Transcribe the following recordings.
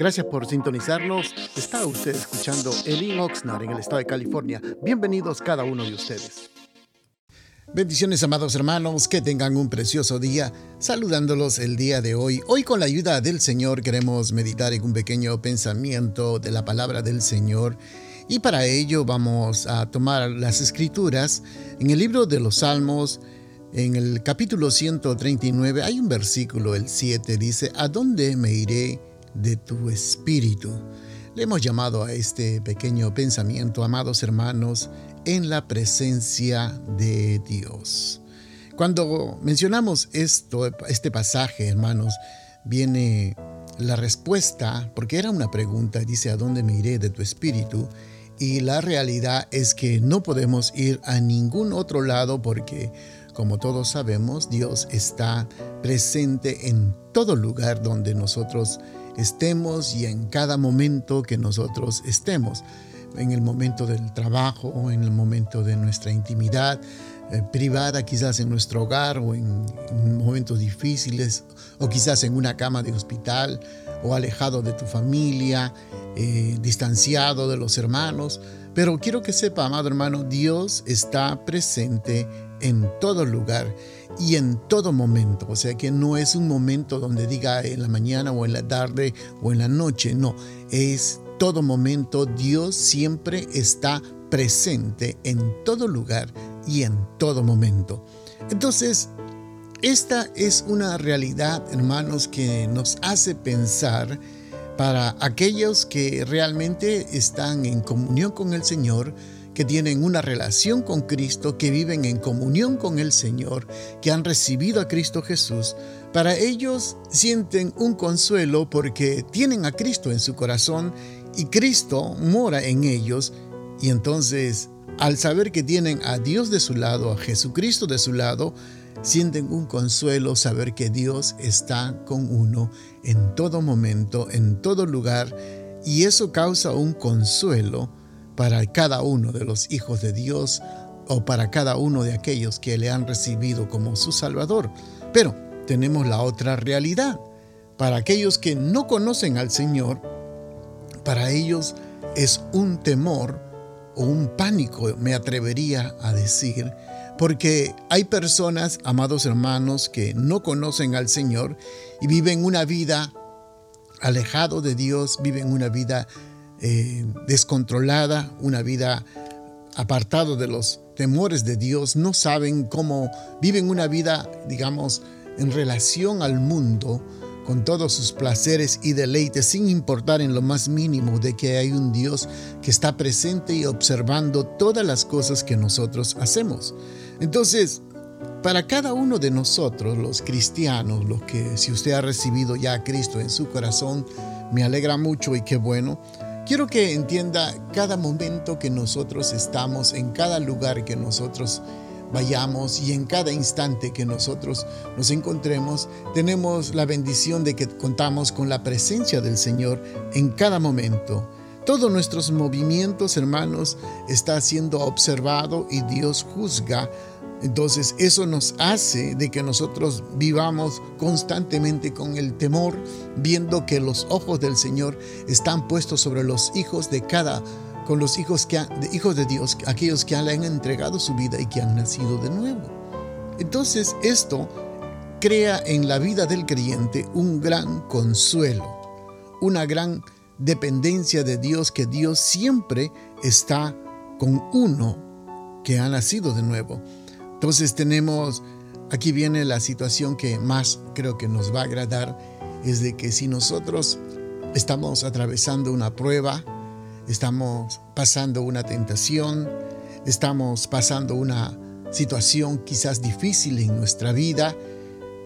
Gracias por sintonizarnos. Está usted escuchando Elin Oxnard en el estado de California. Bienvenidos cada uno de ustedes. Bendiciones amados hermanos, que tengan un precioso día, saludándolos el día de hoy. Hoy con la ayuda del Señor queremos meditar en un pequeño pensamiento de la palabra del Señor y para ello vamos a tomar las escrituras en el libro de los Salmos, en el capítulo 139 hay un versículo, el 7 dice, ¿a dónde me iré de tu espíritu? Le hemos llamado a este pequeño pensamiento, amados hermanos, en la presencia de Dios. Cuando mencionamos esto, este pasaje, hermanos, viene la respuesta, porque era una pregunta, dice, ¿a dónde me iré de tu espíritu? Y la realidad es que no podemos ir a ningún otro lado porque, como todos sabemos, Dios está presente en todo lugar donde nosotros estemos y en cada momento que nosotros estemos en el momento del trabajo en el momento de nuestra intimidad eh, privada, quizás en nuestro hogar o en, momentos difíciles, o quizás en una cama de hospital o alejado de tu familia, eh, distanciado de los hermanos. Pero quiero que sepa, amado hermano, Dios está presente en todo lugar y en todo momento. O sea que no es un momento donde diga en la mañana o en la tarde o en la noche. No, es todo momento, Dios siempre está presente en todo lugar y en todo momento. Entonces, esta es una realidad, hermanos, que nos hace pensar para aquellos que realmente están en comunión con el Señor, que tienen una relación con Cristo, que viven en comunión con el Señor, que han recibido a Cristo Jesús, para ellos sienten un consuelo porque tienen a Cristo en su corazón y Cristo mora en ellos. Y entonces al saber que tienen a Dios de su lado, a Jesucristo de su lado, sienten un consuelo saber que Dios está con uno en todo momento, en todo lugar, y eso causa un consuelo para cada uno de los hijos de Dios o para cada uno de aquellos que le han recibido como su Salvador. Pero tenemos la otra realidad. Para aquellos que no conocen al Señor, para ellos es un temor o un pánico, me atrevería a decir, porque hay personas, amados hermanos, que no conocen al Señor y viven una vida alejado de Dios, viven una vida eh, descontrolada, una vida apartado de los temores de Dios, no saben cómo viven una vida, digamos, en relación al mundo, con todos sus placeres y deleites, sin importar en lo más mínimo de que hay un Dios que está presente y observando todas las cosas que nosotros hacemos. Entonces, para cada uno de nosotros, los cristianos, los que si usted ha recibido ya a Cristo en su corazón, me alegra mucho y qué bueno. Quiero que entienda cada momento que nosotros estamos, en cada lugar que nosotros vayamos y en cada instante que nosotros nos encontremos, tenemos la bendición de que contamos con la presencia del Señor en cada momento. Todos nuestros movimientos, hermanos, está siendo observado y Dios juzga. Entonces eso nos hace de que nosotros vivamos constantemente con el temor, viendo que los ojos del Señor están puestos sobre los hijos de cada con los hijos, que, hijos de Dios, aquellos que le han entregado su vida y que han nacido de nuevo. Entonces esto crea en la vida del creyente un gran consuelo, una gran dependencia de Dios, que Dios siempre está con uno que ha nacido de nuevo. Entonces tenemos, aquí viene la situación que más creo que nos va a agradar, es de que si nosotros estamos atravesando una prueba, estamos pasando una tentación, estamos pasando una situación quizás difícil en nuestra vida,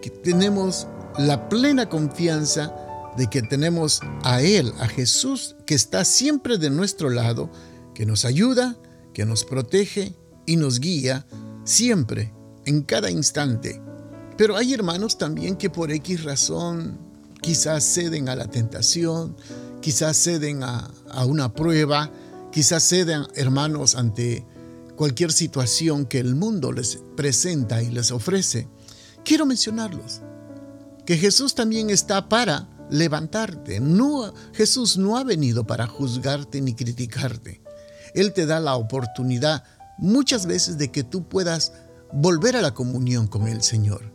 que tenemos la plena confianza de que tenemos a Él, a Jesús, que está siempre de nuestro lado, que nos ayuda, que nos protege y nos guía siempre, en cada instante. Pero hay hermanos también que por X razón quizás ceden a la tentación, quizás ceden a, una prueba, quizás ceden, hermanos, ante cualquier situación que el mundo les presenta y les ofrece. Quiero mencionarlos, que Jesús también está para levantarte. No, Jesús no ha venido para juzgarte ni criticarte. Él te da la oportunidad muchas veces de que tú puedas volver a la comunión con el Señor.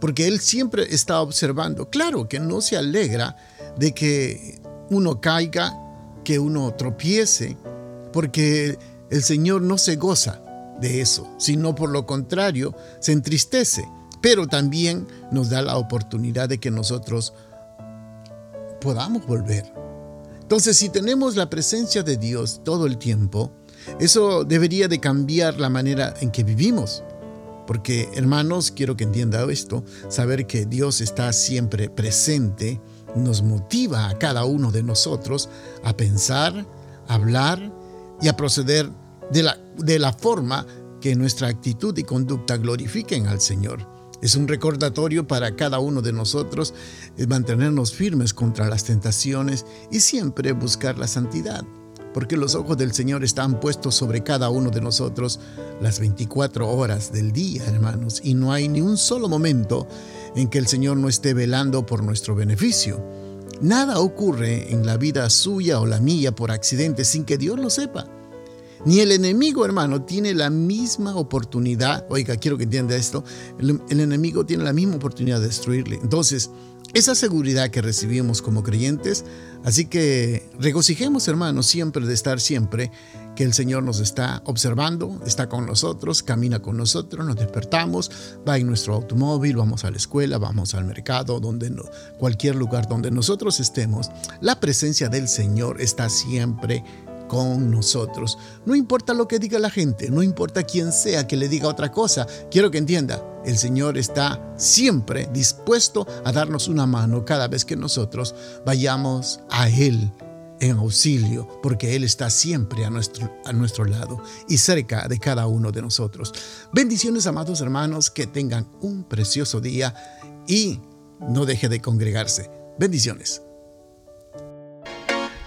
Porque Él siempre está observando. Claro que no se alegra de que uno caiga, que uno tropiece, porque el Señor no se goza de eso, sino por lo contrario, se entristece, pero también nos da la oportunidad de que nosotros podamos volver. Entonces, si tenemos la presencia de Dios todo el tiempo, eso debería de cambiar la manera en que vivimos. Porque, hermanos, quiero que entienda esto, saber que Dios está siempre presente nos motiva a cada uno de nosotros a pensar, a hablar y a proceder de la, de la forma que nuestra actitud y conducta glorifiquen al Señor. Es un recordatorio para cada uno de nosotros mantenernos firmes contra las tentaciones y siempre buscar la santidad, porque los ojos del Señor están puestos sobre cada uno de nosotros las 24 horas del día, hermanos, y no hay ni un solo momento en que el Señor no esté velando por nuestro beneficio. Nada ocurre en la vida suya o la mía por accidente sin que Dios lo sepa. Ni el enemigo, hermano, tiene la misma oportunidad. Oiga, quiero que entienda esto. El, enemigo tiene la misma oportunidad de destruirle. Entonces, esa seguridad que recibimos como creyentes, así que regocijemos, hermanos, siempre de estar siempre que el Señor nos está observando, está con nosotros, camina con nosotros, nos despertamos, va en nuestro automóvil, vamos a la escuela, vamos al mercado, donde cualquier lugar donde nosotros estemos, la presencia del Señor está siempre con nosotros. No importa lo que diga la gente, no importa quién sea que le diga otra cosa, quiero que entienda, el Señor está siempre dispuesto a darnos una mano cada vez que nosotros vayamos a Él en auxilio, porque Él está siempre a nuestro, a nuestro lado y cerca de cada uno de nosotros. Bendiciones, amados hermanos, que tengan un precioso día y no deje de congregarse. Bendiciones.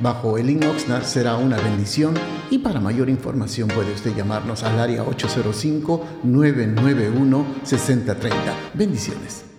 bajo el link Oxnard será una bendición y para mayor información puede usted llamarnos al área 805-991-6030. Bendiciones.